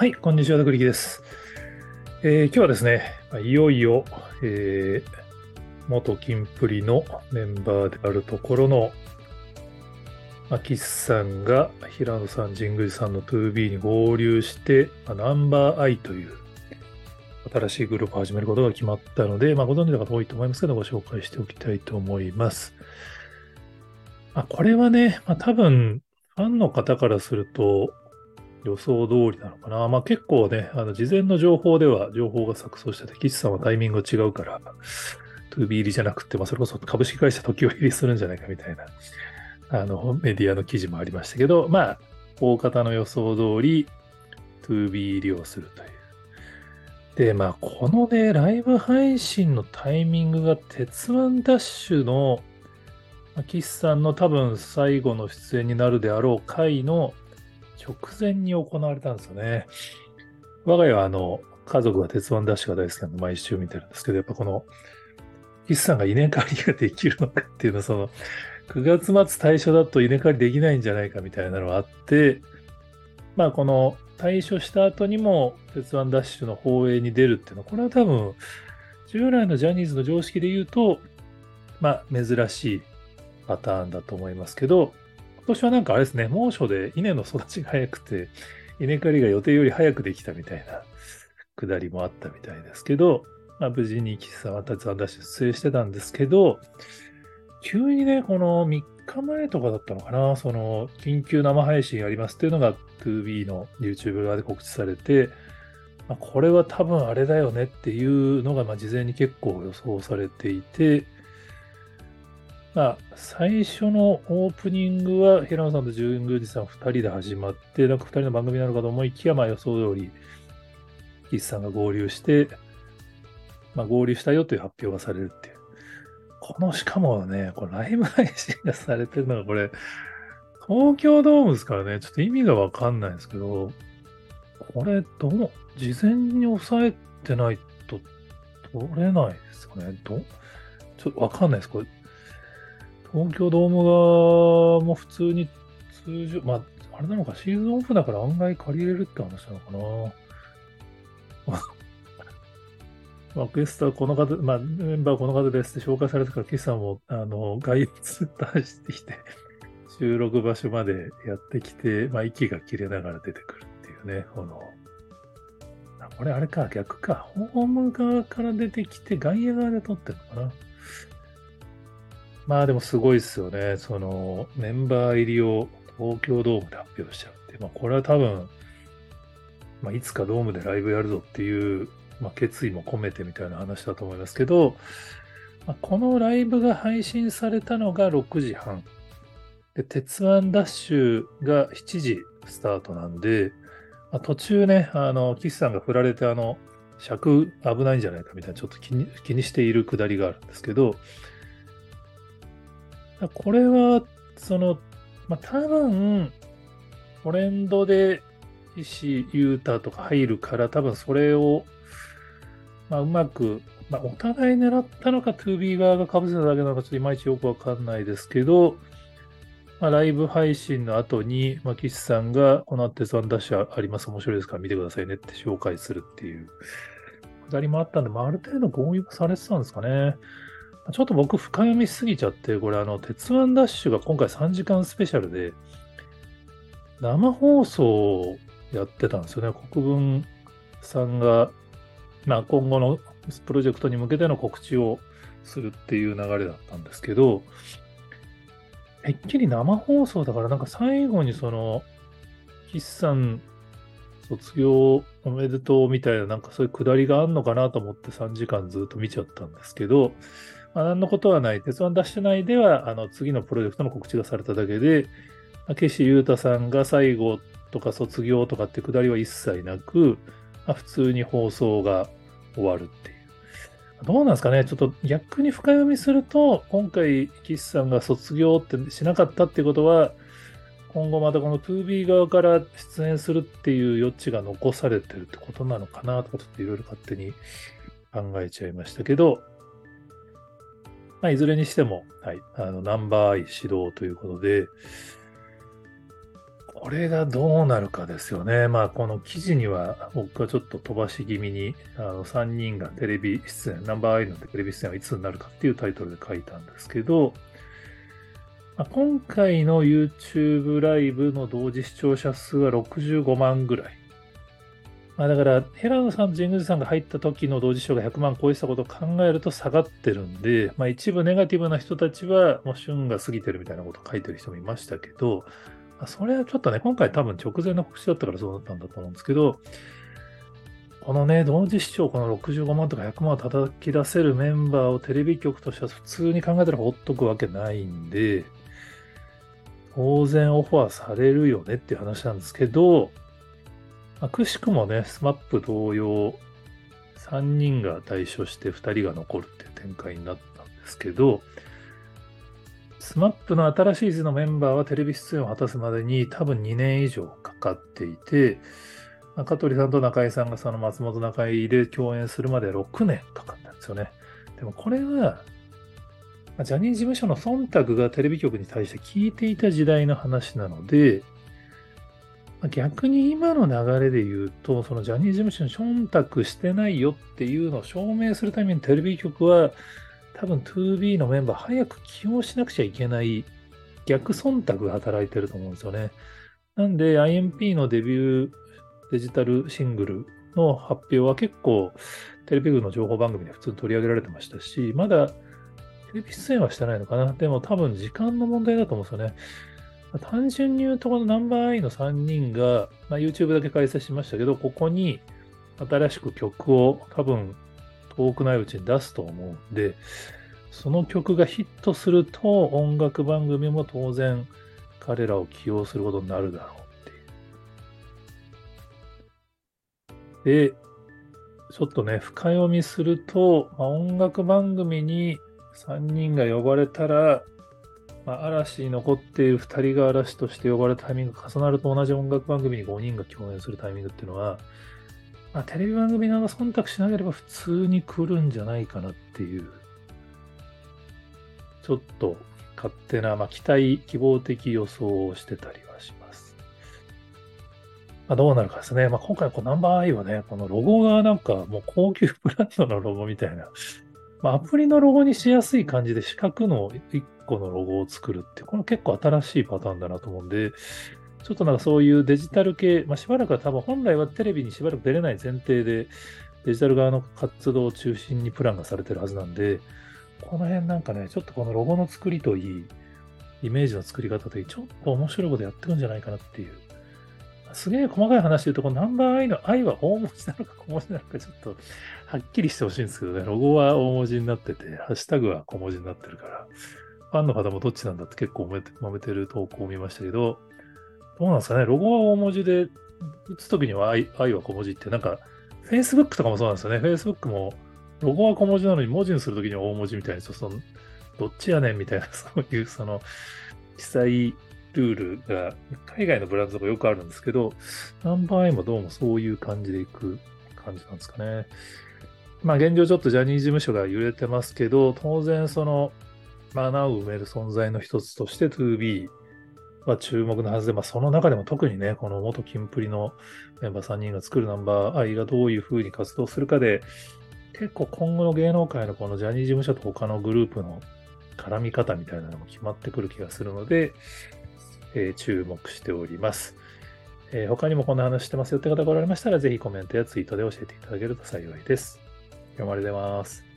はい、こんにちは、たくりきです。えー今日はですね、いよいよ、えー元キンプリのメンバーであるところの、まあ、岸さんが平野さん、神宮寺さんの 2B に合流して、まあナンバー I という新しいグループを始めることが決まったので、まあ、ご存知の方多いと思いますけど、ご紹介しておきたいと思います。まあ、これはね、まあ、多分、ファンの方からすると、予想通りなのかな。まあ結構ね、あの事前の情報では情報が錯綜してて、岸さんはタイミングが違うから、2B 入りじゃなくて、まあそれこそ株式会社時を入りするんじゃないかみたいな、あのメディアの記事もありましたけど、まあ大方の予想通り 2B 入りをするという。で、まあこのね、ライブ配信のタイミングが鉄腕ダッシュの、岸さんの多分最後の出演になるであろう回の直前に行われたんですよね。我が家はあの、家族が鉄腕ダッシュが大好きなんで毎週見てるんですけど、やっぱこの、岸さんが稲刈りができるのかっていうのは、その、9月末対象だと稲刈りできないんじゃないかみたいなのがあって、まあこの対処した後にも鉄腕ダッシュの放映に出るっていうのは、これは多分、従来のジャニーズの常識で言うと、まあ珍しいパターンだと思いますけど、今年はなんかあれですね、猛暑で稲の育ちが早くて、稲刈りが予定より早くできたみたいなくだりもあったみたいですけど、まあ、無事に岸さんは鉄腕ダッシュ出演してたんですけど、急にね、この3日前とかだったのかな、その緊急生配信やりますっていうのが 2B の YouTube 側で告知されて、まあ、これは多分あれだよねっていうのがまあ事前に結構予想されていて、まあ、最初のオープニングは平野さんと神宮寺さん2人で始まって、なんか2人の番組なのかと思いきや、まあ予想通り、岸さんが合流して、まあ合流したよという発表がされるっていう。この、しかもね、これライブ配信がされてるのがこれ、東京ドームですからね、ちょっと意味がわかんないんですけど、これ、どう、事前に抑えてないと取れないですかね。どちょっとわかんないです。これ、東京ドーム側も普通に通常、まあ、あれなのか、シーズンオフだから案外借りれるって話なのかな。まあ、ゲストはこの方、まあ、メンバーはこの方ですって紹介されたから、岸さんも、あの、外出出してきて、収録場所までやってきて、まあ、息が切れながら出てくるっていうね、この、これあれか、逆か、ホーム側から出てきて、外野側で撮ってるのかな。まあでもすごいですよね。そのメンバー入りを東京ドームで発表しちゃうって。まあこれは多分、まあいつかドームでライブやるぞっていう、まあ、決意も込めてみたいな話だと思いますけど、まあ、このライブが配信されたのが6時半。で、鉄腕ダッシュが7時スタートなんで、まあ、途中ね、あの、岸さんが振られてあの、尺危ないんじゃないかみたいなちょっと気に気にしているくだりがあるんですけど、これは、その、まあ、多分、トレンドで石優太とか入るから、多分それを、まあ、うまく、まあ、お互い狙ったのか、2B 側が被せただけなのか、ちょっといまいちよくわかんないですけど、まあ、ライブ配信の後に、まあ、岸さんが、この後鉄腕ダッシュあります、面白いですから見てくださいねって紹介するっていうくだりもあったんで、まあ、ある程度合意されてたんですかね。ちょっと僕深読みしすぎちゃって、これあの、鉄腕ダッシュが今回3時間スペシャルで、生放送をやってたんですよね。国分さんが、まあ今後のプロジェクトに向けての告知をするっていう流れだったんですけど、てっきり生放送だからなんか最後にその、岸さん卒業おめでとうみたいななんかそういうくだりがあるのかなと思って3時間ずっと見ちゃったんですけど、まあ、何のことはない。鉄腕ダッシュ内では、あの、次のプロジェクトの告知がされただけで、岸優太さんが最後とか卒業とかってくだりは一切なく、まあ、普通に放送が終わるっていう。どうなんですかねちょっと逆に深読みすると、今回、岸さんが卒業ってしなかったってことは、今後またこの 2B 側から出演するっていう余地が残されてるってことなのかなとか、ちょっといろいろ勝手に考えちゃいましたけど、まあ、いずれにしても、はい、あの、ナンバーアイ指導ということで、これがどうなるかですよね。まあ、この記事には、僕はちょっと飛ばし気味に、あの3人がテレビ出演、ナンバーアイのテレビ出演はいつになるかっていうタイトルで書いたんですけど、まあ、今回の YouTube ライブの同時視聴者数は65万ぐらい。まあ、だから、ヘラノさんと神宮寺さんが入った時の同時視聴が100万超えてたことを考えると下がってるんで、まあ、一部ネガティブな人たちは、もう旬が過ぎてるみたいなことを書いてる人もいましたけど、まあ、それはちょっとね、今回多分直前の告知だったからそうだったんだと思うんですけど、このね、同時視聴、この65万とか100万を叩き出せるメンバーをテレビ局としては普通に考えたらほっとくわけないんで、当然オファーされるよねっていう話なんですけど、まあ、くしくもね、スマップ同様、3人が退所して2人が残るっていう展開になったんですけど、SMAPの新しい地図のメンバーはテレビ出演を果たすまでに多分2年以上かかっていて、香取さんと中居さんがそのまつもtoなかいで共演するまで6年かかったんですよね。でもこれは、ジャニーズ事務所の忖度がテレビ局に対して効いていた時代の話なので、逆に今の流れで言うと、そのジャニーズ事務所に忖度してないよっていうのを証明するためにテレビ局は多分 2B のメンバー早く起用しなくちゃいけない逆忖度が働いてると思うんですよね。なんで IMP のデビューデジタルシングルの発表は結構テレビ局の情報番組で普通に取り上げられてましたし、まだテレビ出演はしてないのかな。でも多分時間の問題だと思うんですよね。単純に言うと、このナンバーアイの3人が、まあ、YouTube だけ開催しましたけど、ここに新しく曲を多分遠くないうちに出すと思うんで、その曲がヒットすると音楽番組も当然彼らを起用することになるだろうっていう。で、ちょっとね、深読みすると、まあ、音楽番組に3人が呼ばれたら、まあ、嵐に残っている2人が嵐として呼ばれたタイミングが重なると同じ音楽番組に5人が共演するタイミングっていうのは、まあ、テレビ番組側が忖度しなければ普通に来るんじゃないかなっていう、ちょっと勝手な、まあ、期待、希望的予想をしてたりはします。まあ、どうなるかですね。まあ、今回こうナンバーアイはね、このロゴがなんかもう高級ブランドのロゴみたいな、まあ、アプリのロゴにしやすい感じで四角の1個のロゴを作るって、これ結構新しいパターンだなと思うんで、ちょっとなんかそういうデジタル系、まあ、しばらくは多分本来はテレビにしばらく出れない前提で、デジタル側の活動を中心にプランがされてるはずなんで、この辺なんかね、ちょっとこのロゴの作りといい、イメージの作り方といい、ちょっと面白いことやってるんじゃないかなっていう。すげえ細かい話で言うと、このナンバーアイの愛は大文字なのか小文字なのか、ちょっとはっきりしてほしいんですけどね、ロゴは大文字になってて、ハッシュタグは小文字になってるから、ファンの方もどっちなんだって結構揉めてる投稿を見ましたけど、どうなんですかね、ロゴは大文字で、打つときには愛愛は小文字って、なんか、Facebook とかもそうなんですよね。Facebook も、ロゴは小文字なのに文字にするときには大文字みたいな、その、どっちやねんみたいな、そういう、その、記載ルールが、海外のブランドとかよくあるんですけど、ナンバーアイもどうもそういう感じでいく感じなんですかね。まあ現状ちょっとジャニーズ事務所が揺れてますけど、当然その、穴を埋める存在の一つとして 2B は注目のはずで、まあ、その中でも特にね、この元キンプリのメンバー3人が作るナンバーアイがどういうふうに活動するかで、結構今後の芸能界のこのジャニーズ事務所と他のグループの絡み方みたいなのも決まってくる気がするので、えー、注目しております。えー、他にもこんな話してますよって方がおられましたら、ぜひコメントやツイートで教えていただけると幸いです。読まれてます。